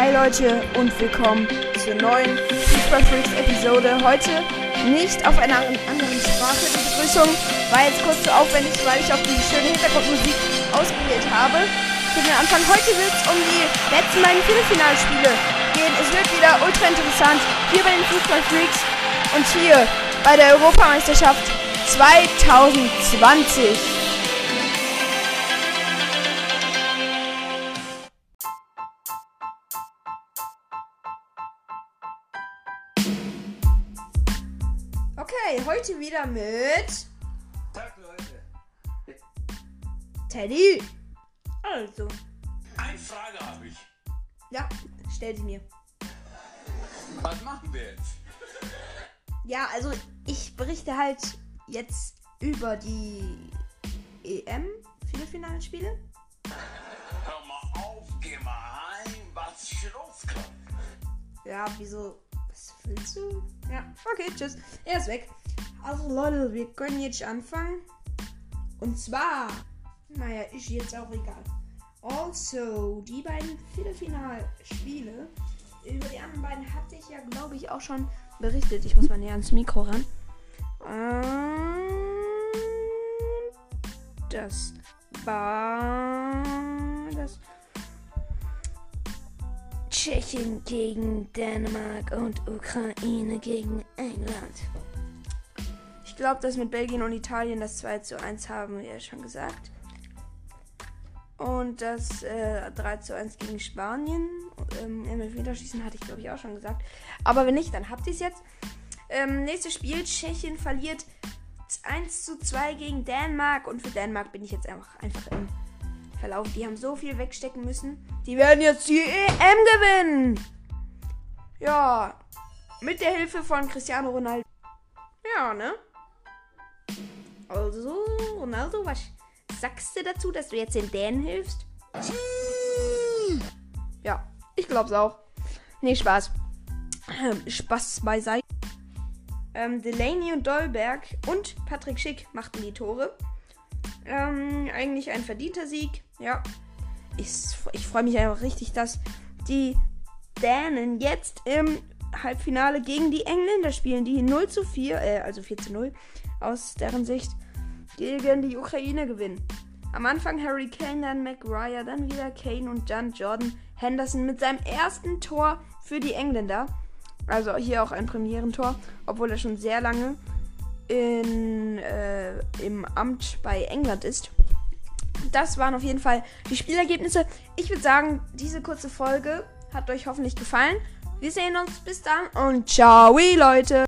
Hi Leute und willkommen zur neuen Fußball Freaks Episode. Heute nicht auf einer anderen Sprache. Die Begrüßung war jetzt kurz zu aufwendig, weil ich auf die schöne Hintergrundmusik ausgewählt habe. Für den Anfang heute wird es um die letzten beiden Viertelfinalspiele gehen. Es wird wieder ultra interessant hier bei den Fußball Freaks und hier bei der Europameisterschaft 2020. Okay, heute wieder mit Tag Leute. Teddy. Also, Eine Frage habe ich. ja, stell sie mir. Was machen wir jetzt? Ja, also ich berichte halt jetzt über die EM Viertelfinalspiele. Hör mal auf, geh mal heim, was schluss kommt. Ja, wieso? Was willst du? Ja, okay, tschüss. Er ist weg. Also Leute, wir können jetzt anfangen. Und zwar, naja, ist jetzt auch egal. Also, die beiden Viertelfinalspiele, über die anderen beiden hatte ich ja, glaube ich, auch schon berichtet. Ich muss mal näher ans Mikro ran. Ähm, Das war Tschechien gegen Dänemark und Ukraine gegen England. Ich glaube, dass mit Belgien und Italien das 2 zu 1 haben wir ja schon gesagt. Und das äh, 3 zu 1 gegen Spanien. Ähm, im Elfmeterschießen hatte ich, glaube ich, auch schon gesagt. Aber wenn nicht, dann habt ihr es jetzt. Ähm, nächstes Spiel, Tschechien verliert 1 zu 2 gegen Dänemark. Und für Dänemark bin ich jetzt einfach, einfach im Verlauf. Die haben so viel wegstecken müssen. Die werden jetzt die EM gewinnen. Ja, mit der Hilfe von Cristiano Ronaldo. Ja, ne? Also, Ronaldo, was sagst du dazu, dass du jetzt den Dänen hilfst? Ja, ich glaub's auch. Nee, Spaß. Ähm, Spaß beiseite. Ähm, Delaney und Dolberg und Patrick Schick machten die Tore. Ähm, eigentlich ein verdienter Sieg. Ja. Ich, ich freue mich einfach richtig, dass die Dänen jetzt im Halbfinale gegen die Engländer spielen, die 0 zu 4, äh, also 4 zu 0 aus deren Sicht gegen die Ukraine gewinnen. Am Anfang Harry Kane, dann McGuire, dann wieder Kane und dann Jordan Henderson mit seinem ersten Tor für die Engländer. Also hier auch ein Premierentor, obwohl er schon sehr lange in, äh, im Amt bei England ist. Das waren auf jeden Fall die Spielergebnisse. Ich würde sagen, diese kurze Folge hat euch hoffentlich gefallen. Wir sehen uns bis dann und ciao, Leute.